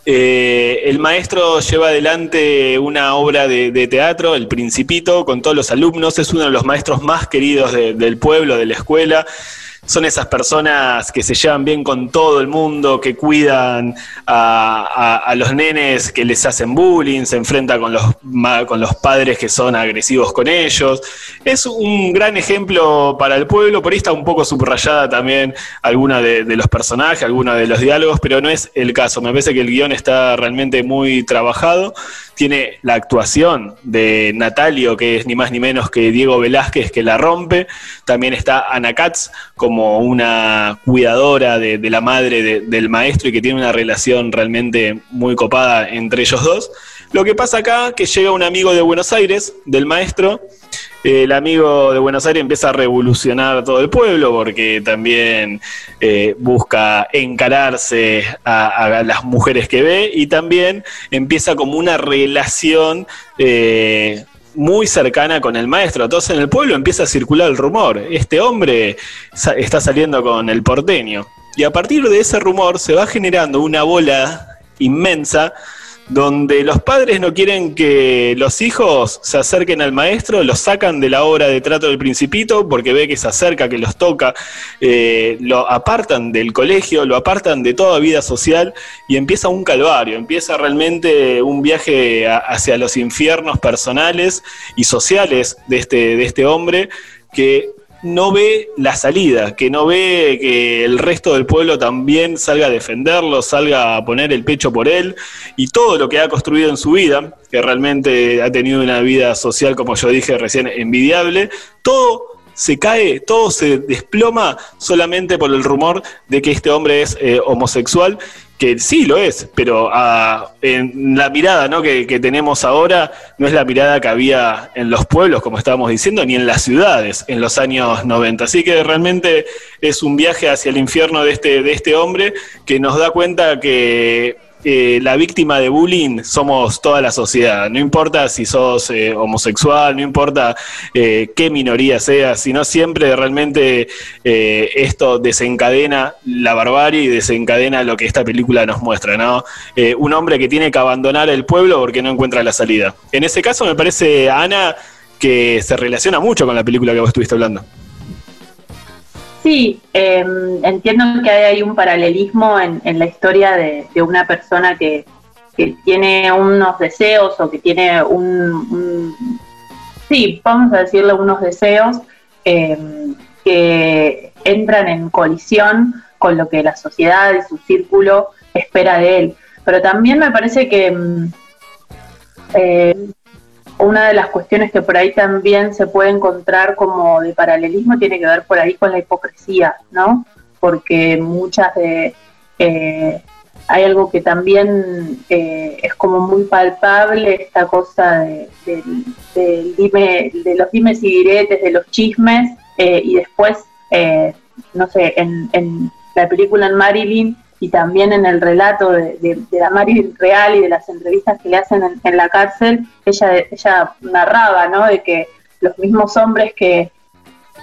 eh, el maestro lleva adelante una obra de, teatro, El Principito, con todos los alumnos. Es uno de los maestros más queridos del pueblo, de la escuela son esas personas que se llevan bien con todo el mundo, que cuidan a, los nenes que les hacen bullying, se enfrenta con los, con los padres que son agresivos con ellos. Es un gran ejemplo para el pueblo, por ahí está un poco subrayada también alguna de, los personajes, alguna de los diálogos, pero no es el caso. Me parece que el guion está realmente muy trabajado. Tiene la actuación de Natalio, que es ni más ni menos que Diego Velázquez, que la rompe. También está Ana Katz como una cuidadora de, la madre del maestro y que tiene una relación realmente muy copada entre ellos dos. Lo que pasa acá que llega un amigo de Buenos Aires, del maestro, el amigo de Buenos Aires empieza a revolucionar todo el pueblo porque también eh, busca encararse a, las mujeres que ve y también empieza como una relación eh, muy cercana con el maestro. Entonces en el pueblo empieza a circular el rumor. Este hombre está saliendo con el porteño. Y a partir de ese rumor se va generando una bola inmensa donde los padres no quieren que los hijos se acerquen al maestro, los sacan de la obra de trato del principito porque ve que se acerca, que los toca, eh, lo apartan del colegio, lo apartan de toda vida social y empieza un calvario, empieza realmente un viaje hacia los infiernos personales y sociales de este, de este hombre que no ve la salida, que no ve que el resto del pueblo también salga a defenderlo, salga a poner el pecho por él y todo lo que ha construido en su vida, que realmente ha tenido una vida social, como yo dije recién, envidiable, todo se cae, todo se desploma solamente por el rumor de que este hombre es eh, homosexual que sí lo es, pero ah, en la mirada ¿no? que, tenemos ahora no es la mirada que había en los pueblos, como estábamos diciendo, ni en las ciudades en los años 90. Así que realmente es un viaje hacia el infierno de este, de este hombre que nos da cuenta que la víctima de bullying somos toda la sociedad. No importa si sos eh, homosexual, no importa eh, qué minoría seas, sino siempre realmente eh, esto desencadena la barbarie y desencadena lo que esta película nos muestra, ¿no? un hombre que tiene que abandonar el pueblo porque no encuentra la salida. En ese caso me parece, Ana, que se relaciona mucho con la película que vos estuviste hablando.
Sí, em, entiendo que hay un paralelismo en, la historia de, una persona que, tiene unos deseos o que tiene un, sí, vamos a decirle unos deseos em, que entran en colisión con lo que la sociedad y su círculo espera de él. Pero también me parece que em, eh, una de las cuestiones que por ahí también se puede encontrar como de paralelismo tiene que ver por ahí con la hipocresía, ¿no? Porque muchas de... Eh, hay algo que también eh, es como muy palpable, esta cosa de, de los dimes y diretes, de los chismes, eh, y después, no sé, en, en la película en Marilyn y también en el relato de, la Mari real y de las entrevistas que le hacen en, la cárcel, ella, ella narraba, ¿no? De que los mismos hombres que,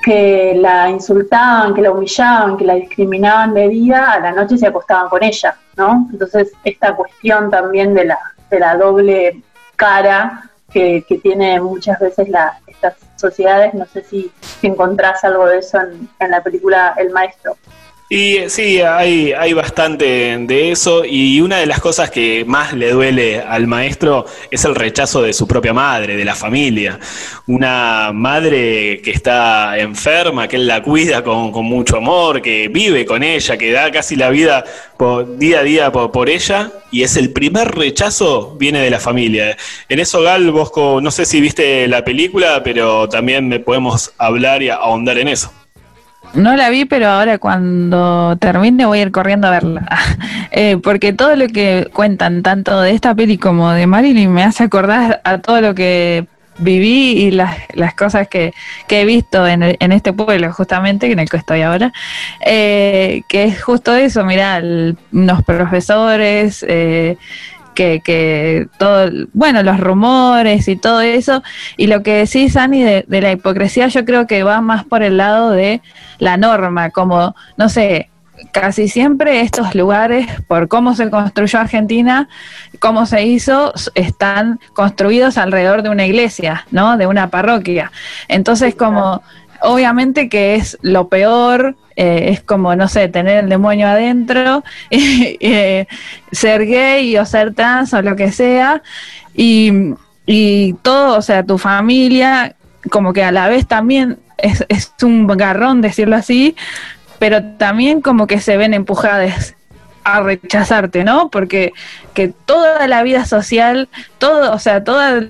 que la insultaban, que la humillaban, que la discriminaban de día, a la noche se acostaban con ella, ¿no? Entonces, esta cuestión también de la, de la doble cara que, que tiene muchas veces la, estas sociedades, no sé si, encontrás algo de eso en, en la película El Maestro.
Y sí, hay, hay bastante de eso y una de las cosas que más le duele al maestro es el rechazo de su propia madre, de la familia. Una madre que está enferma, que él la cuida con, mucho amor, que vive con ella, que da casi la vida por, día a día por, ella y es el primer rechazo viene de la familia. En eso, Gal, vos no sé si viste la película, pero también podemos hablar y ahondar en eso.
No la vi, pero ahora cuando termine voy a ir corriendo a verla. Eh, porque todo lo que cuentan, tanto de esta peli como de Marilyn, me hace acordar a todo lo que viví y las, las cosas que, he visto en, en, este pueblo, justamente, en el que estoy ahora. Eh, que es justo eso, mirá, unos profesores. Eh, que, que todo, bueno, los rumores y todo eso. Y lo que decís, Ani, de, de la hipocresía, yo creo que va más por el lado de la norma, como, no sé, casi siempre estos lugares, por cómo se construyó Argentina, cómo se hizo, están construidos alrededor de una iglesia, ¿no? De una parroquia. Entonces, como obviamente que es lo peor, eh, es como, no sé, tener el demonio adentro, eh, ser gay o ser trans o lo que sea, y, y, todo, o sea, tu familia, como que a la vez también es, es un garrón decirlo así, pero también como que se ven empujadas a rechazarte, ¿no? Porque que toda la vida social, todo, o sea, toda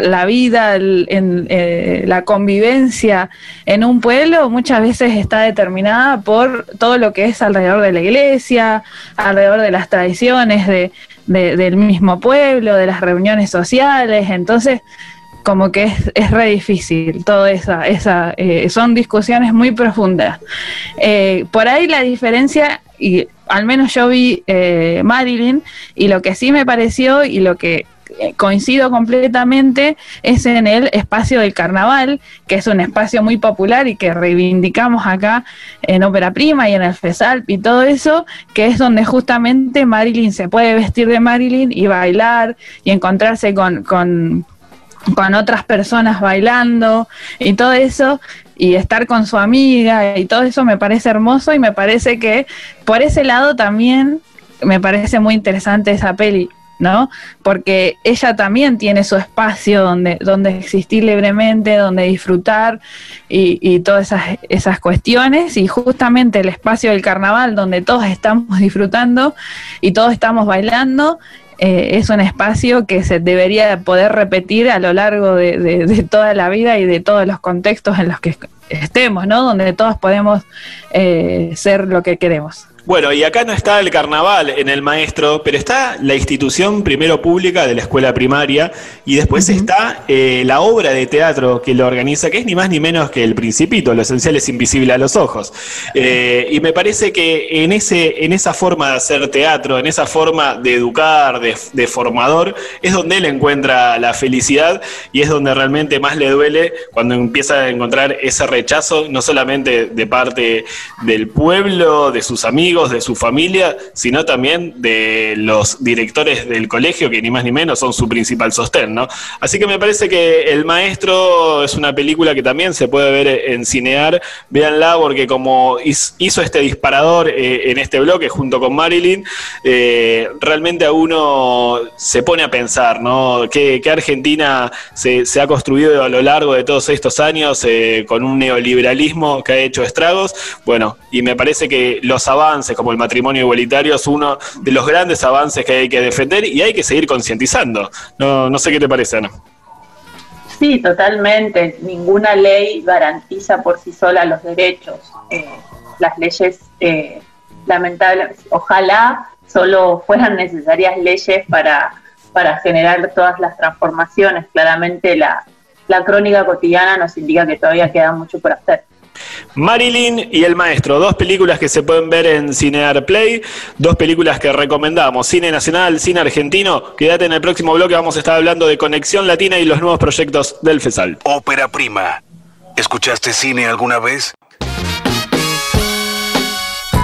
la vida, en, eh, la convivencia en un pueblo muchas veces está determinada por todo lo que es alrededor de la iglesia, alrededor de las tradiciones de, del mismo pueblo, de las reuniones sociales, entonces como que es, es re difícil, todo esa, esa eh, son discusiones muy profundas. Eh, por ahí la diferencia, y al menos yo vi eh, Marilyn, y lo que sí me pareció y lo que coincido completamente es en el espacio del carnaval, que es un espacio muy popular y que reivindicamos acá en Ópera Prima y en el FESALP y todo eso, que es donde justamente Marilyn se puede vestir de Marilyn y bailar y encontrarse con, con con otras personas bailando y todo eso y estar con su amiga y todo eso me parece hermoso y me parece que por ese lado también me parece muy interesante esa peli, ¿no? Porque ella también tiene su espacio donde, donde existir libremente, donde disfrutar y, todas esas, esas cuestiones y justamente el espacio del carnaval donde todos estamos disfrutando y todos estamos bailando eh, es un espacio que se debería poder repetir a lo largo de, toda la vida y de todos los contextos en los que estemos, ¿no? Donde todos podemos eh, ser lo que queremos.
Bueno, y acá no está el carnaval en el maestro, pero está la institución primero pública de la escuela primaria y después está eh, la obra de teatro que lo organiza, que es ni más ni menos que el principito, lo esencial es invisible a los ojos. Eh, y me parece que en, ese, en esa forma de hacer teatro, en esa forma de educar, de, formador, es donde él encuentra la felicidad y es donde realmente más le duele cuando empieza a encontrar ese rechazo, no solamente de parte del pueblo, de sus amigos, de su familia, sino también de los directores del colegio, que ni más ni menos son su principal sostén, ¿no? Así que me parece que El Maestro es una película que también se puede ver en Cinear. Véanla porque como hizo este disparador eh, en este bloque junto con Marilyn, eh, realmente a uno se pone a pensar, ¿no? ¿Qué, Argentina se, ha construido a lo largo de todos estos años eh, con un neoliberalismo que ha hecho estragos? Bueno, y me parece que los avances como el matrimonio igualitario es uno de los grandes avances que hay que defender y hay que seguir concientizando. No, no sé qué te parece, Ana.
Sí, totalmente. Ninguna ley garantiza por sí sola los derechos. Eh, las leyes, eh, lamentables, ojalá solo fueran necesarias leyes para, para generar todas las transformaciones. Claramente la, la crónica cotidiana nos indica que todavía queda mucho por hacer.
Marilyn y El Maestro, dos películas que se pueden ver en Cinear Play, dos películas que recomendamos, cine nacional, cine argentino. Quédate en el próximo bloque, vamos a estar hablando de Conexión Latina y los nuevos proyectos del FESAL.
Ópera Prima. ¿Escuchaste cine alguna vez?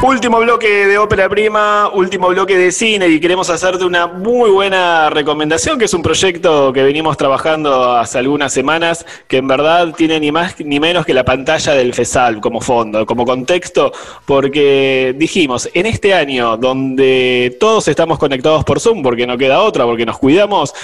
Último bloque de ópera prima, último bloque de cine y queremos hacerte una muy buena recomendación, que es un proyecto que venimos trabajando hace algunas semanas, que en verdad tiene ni más ni menos que la pantalla del FESAL como fondo, como contexto, porque dijimos, en este año donde todos estamos conectados por Zoom, porque no queda otra, porque nos cuidamos,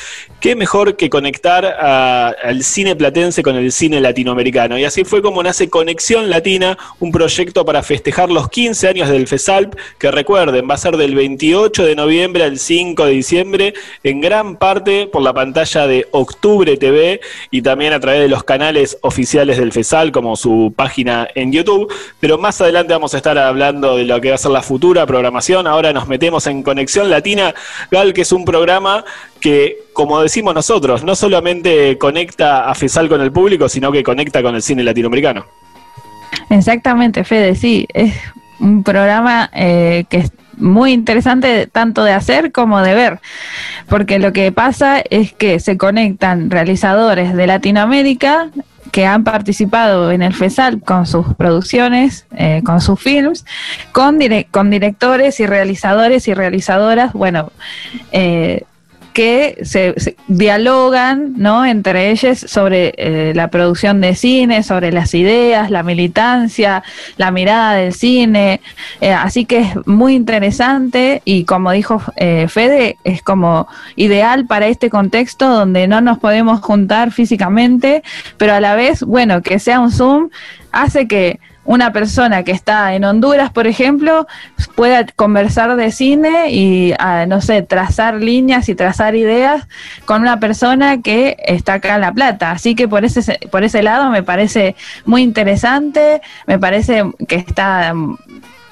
qué mejor que conectar al cine platense con el cine latinoamericano. Y así fue como nace Conexión Latina, un proyecto para festejar los 15 años del FESALP, que recuerden, va a ser del 28 de noviembre al 5 de diciembre, en gran parte por la pantalla de Octubre TV y también a través de los canales oficiales del FESAL, como su página en YouTube. Pero más adelante vamos a estar hablando de lo que va a ser la futura programación. Ahora nos metemos en Conexión Latina, Gal, que es un programa que, como decimos nosotros, no solamente conecta a FESAL con el público, sino que conecta con el cine latinoamericano.
Exactamente, Fede, sí, es un programa eh, que es muy interesante tanto de hacer como de ver, porque lo que pasa es que se conectan realizadores de Latinoamérica que han participado en el FESAL con sus producciones, eh, con sus films, con, con directores y realizadores y realizadoras, bueno, eh, que se, dialogan ¿no? entre ellos sobre eh, la producción de cine, sobre las ideas, la militancia, la mirada del cine. Eh, así que es muy interesante y como dijo eh, Fede, es como ideal para este contexto donde no nos podemos juntar físicamente, pero a la vez, bueno, que sea un Zoom hace que una persona que está en Honduras, por ejemplo, pueda conversar de cine y, ah, no sé, trazar líneas y trazar ideas con una persona que está acá en La Plata. Así que por ese, por ese lado me parece muy interesante, me parece que está mm,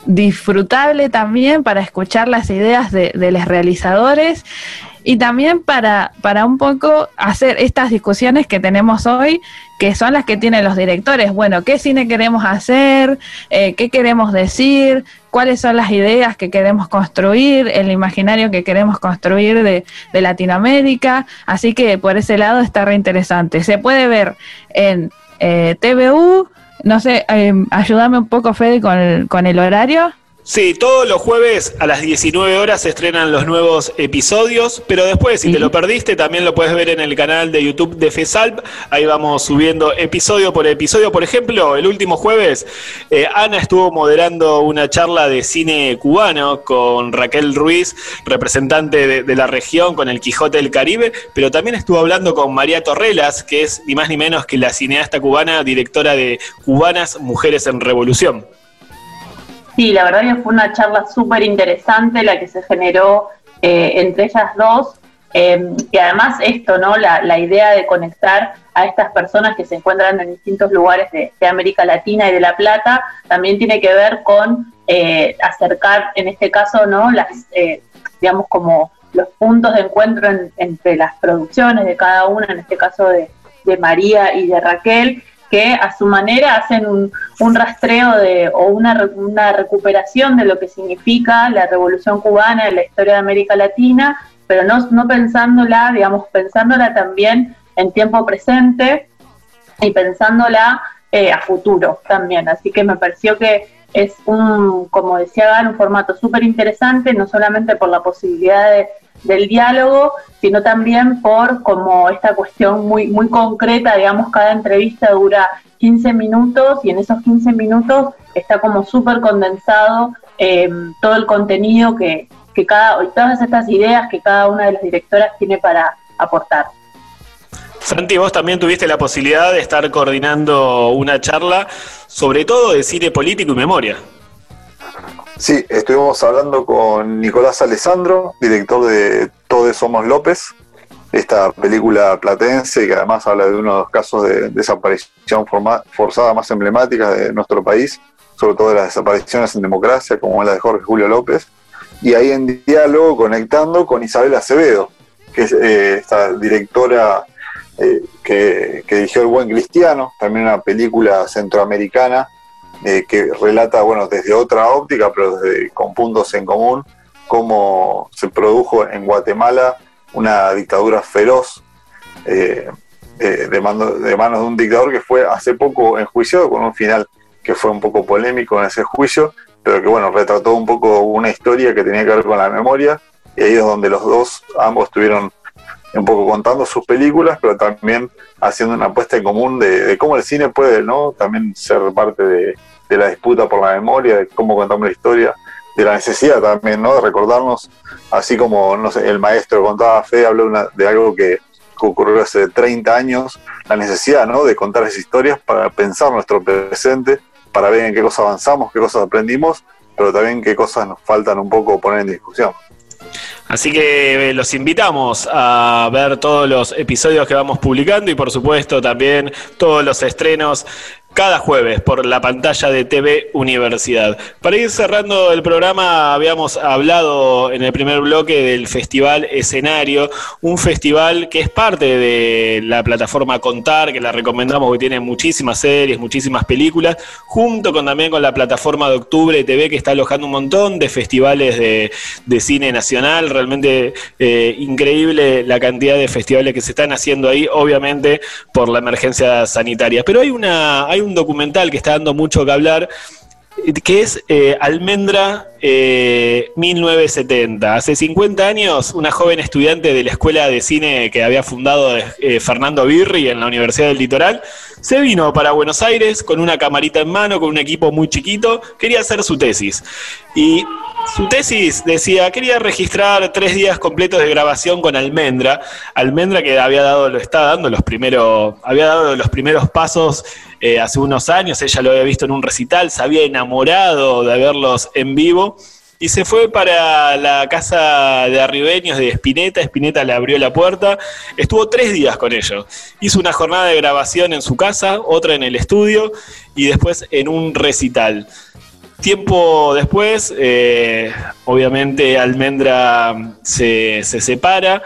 disfrutable también para escuchar las ideas de, de los realizadores y también para, para un poco hacer estas discusiones que tenemos hoy, que son las que tienen los directores. Bueno, ¿qué cine queremos hacer? Eh, ¿Qué queremos decir? ¿Cuáles son las ideas que queremos construir? El imaginario que queremos construir de, de Latinoamérica. Así que por ese lado está re interesante. Se puede ver en eh, TVU. No sé, eh, ayúdame un poco, Fede, con el, con el horario.
Sí, todos los jueves a las 19 horas se estrenan los nuevos episodios, pero después, si te lo perdiste, también lo puedes ver en el canal de YouTube de FESALP. Ahí vamos subiendo episodio por episodio. Por ejemplo, el último jueves, eh, Ana estuvo moderando una charla de cine cubano con Raquel Ruiz, representante de, de la región, con el Quijote del Caribe, pero también estuvo hablando con María Torrelas, que es ni más ni menos que la cineasta cubana, directora de Cubanas Mujeres en Revolución.
Sí, la verdad que fue una charla súper interesante la que se generó eh, entre ellas dos. Eh, y además esto, ¿no? La, idea de conectar a estas personas que se encuentran en distintos lugares de, América Latina y de La Plata, también tiene que ver con eh, acercar, en este caso, ¿no? Las, eh, digamos, como los puntos de encuentro en, entre las producciones de cada una, en este caso de María y de Raquel, que a su manera hacen un, un rastreo de, o una, una, recuperación de lo que significa la revolución cubana en la historia de América Latina, pero no, no pensándola, digamos, pensándola también en tiempo presente y pensándola eh, a futuro también. Así que me pareció que es un, como decía Gan, un formato súper interesante, no solamente por la posibilidad de, del diálogo, sino también por como esta cuestión muy, muy concreta, digamos, cada entrevista dura 15 minutos y en esos 15 minutos está como súper condensado eh, todo el contenido que, que cada, todas estas ideas que cada una de las directoras tiene para aportar.
Santi, vos también tuviste la posibilidad de estar coordinando una charla, sobre todo de cine político y memoria.
Sí, estuvimos hablando con Nicolás Alessandro, director de Todos Somos López, esta película platense que además habla de uno de los casos de desaparición forzada más emblemáticas de nuestro país, sobre todo de las desapariciones en democracia, como la de Jorge Julio López, y ahí en diálogo conectando con Isabel Acevedo, que es eh, esta directora que, que, dirigió El Buen Cristiano, también una película centroamericana eh, que relata, bueno, desde otra óptica, pero desde, con puntos en común, cómo se produjo en Guatemala una dictadura feroz eh, eh, de, mando, de, manos de un dictador que fue hace poco enjuiciado con un final que fue un poco polémico en ese juicio, pero que bueno, retrató un poco una historia que tenía que ver con la memoria, y ahí es donde los dos, ambos estuvieron un poco contando sus películas, pero también haciendo una apuesta en común de, cómo el cine puede ¿no? también ser parte de, la disputa por la memoria, de cómo contamos la historia, de la necesidad también ¿no? de recordarnos, así como no sé, el maestro contaba Fe, habló una, de algo que, que, ocurrió hace 30 años, la necesidad ¿no? de contar esas historias para pensar nuestro presente, para ver en qué cosas avanzamos, qué cosas aprendimos, pero también qué cosas nos faltan un poco poner en discusión.
Así que los invitamos a ver todos los episodios que vamos publicando y por supuesto también todos los estrenos cada jueves por la pantalla de TV Universidad. Para ir cerrando el programa, habíamos hablado en el primer bloque del Festival Escenario, un festival que es parte de la plataforma Contar, que la recomendamos, que tiene muchísimas series, muchísimas películas, junto con también con la plataforma de Octubre TV, que está alojando un montón de festivales de, de cine nacional. Realmente eh, increíble la cantidad de festivales que se están haciendo ahí, obviamente por la emergencia sanitaria. Pero hay una. Hay un documental que está dando mucho que hablar, que es eh, Almendra eh, 1970. Hace 50 años, una joven estudiante de la escuela de cine que había fundado eh, Fernando Birri en la Universidad del Litoral, se vino para Buenos Aires con una camarita en mano, con un equipo muy chiquito, quería hacer su tesis. Y Su tesis decía, quería registrar tres días completos de grabación con Almendra. Almendra que había dado, lo está dando los primeros, había dado los primeros pasos eh, hace unos años, ella lo había visto en un recital, se había enamorado de verlos en vivo y se fue para la casa de arribeños de Spinetta. Spinetta le abrió la puerta. Estuvo tres días con ellos. Hizo una jornada de grabación en su casa, otra en el estudio y después en un recital. Tiempo después, eh, obviamente Almendra se, se separa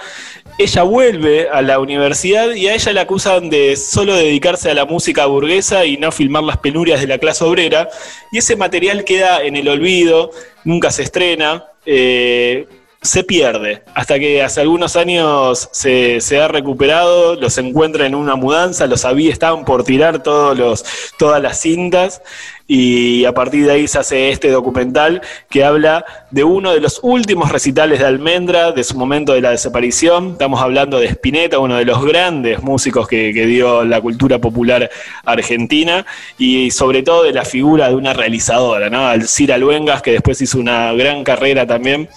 ella vuelve a la universidad y a ella la acusan de solo dedicarse a la música burguesa y no filmar las penurias de la clase obrera. Y ese material queda en el olvido, nunca se estrena. Eh, se pierde, hasta que hace algunos años se, ha recuperado, los encuentra en una mudanza, los había, estaban por tirar todos los, todas las cintas y a partir de ahí se hace este documental que habla de uno de los últimos recitales de Almendra, de su momento de la desaparición. Estamos hablando de Spinetta, uno de los grandes músicos que, dio la cultura popular argentina y sobre todo de la figura de una realizadora, ¿no? Alcira Luengas, que después hizo una gran carrera también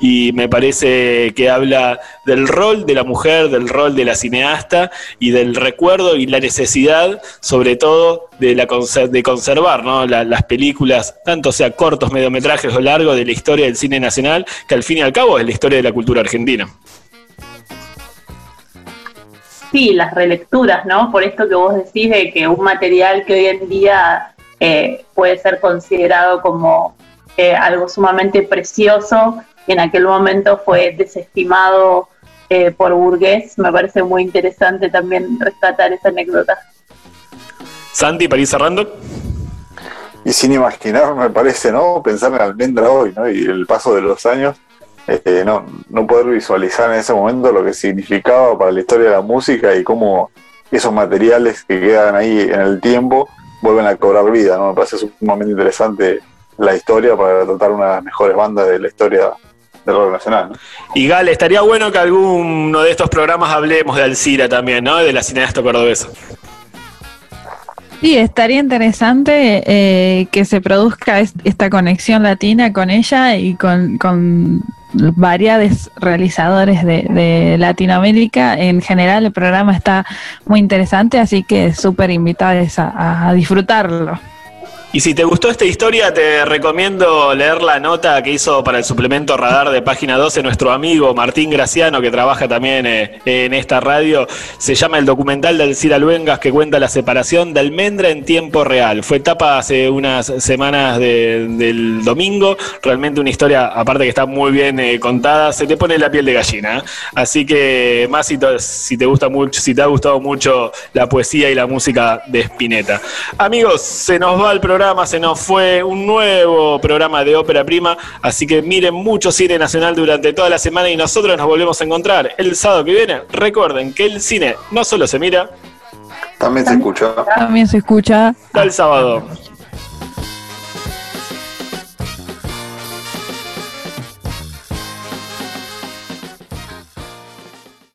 y me parece que habla del rol de la mujer, del rol de la cineasta y del recuerdo y la necesidad, sobre todo, de, la, de conservar ¿no? las películas, tanto sea cortos, mediometrajes o largos, de la historia del cine nacional, que al fin y al cabo es la historia de la cultura argentina.
Sí, las relecturas, ¿no? Por esto que vos decís de que un material que hoy en día eh, puede ser considerado como eh, algo sumamente precioso, en aquel momento fue desestimado eh, por Burgués. Me parece muy interesante también rescatar esa anécdota.
Santi, para ir cerrando.
Y sin imaginar, me parece, ¿no? Pensar en Almendra hoy, ¿no? Y el paso de los años, eh, no, no poder visualizar en ese momento lo que significaba para la historia de la música y cómo esos materiales que quedan ahí en el tiempo vuelven a cobrar vida, ¿no? Me parece sumamente interesante la historia para tratar una de las mejores bandas de la historia del rock nacional.
Y Gal, estaría bueno que alguno de estos programas hablemos de Alcira también, ¿no? De la cineasta cordobesa.
Sí, estaría interesante eh, que se produzca esta conexión latina con ella y con, con variados realizadores de, Latinoamérica. En general el programa está muy interesante, así que súper invitados a disfrutarlo.
Y si te gustó esta historia, te recomiendo leer la nota que hizo para el suplemento Radar de página 12 nuestro amigo Martín Graciano, que trabaja también eh, en esta radio. Se llama el documental del Cira Luengas, que cuenta la separación de Almendra en tiempo real. Fue etapa hace unas semanas del domingo. Realmente una historia, aparte que está muy bien eh, contada, se te pone la piel de gallina. Así que más si te, gusta mucho, si te ha gustado mucho la poesía y la música de Spinetta. Amigos, se nos va el programa se nos fue un nuevo programa de ópera prima, así que miren mucho cine nacional durante toda la semana y nosotros nos volvemos a encontrar el sábado que viene. Recuerden que el cine no solo se mira,
también se escucha.
También se escucha.
Hasta el sábado.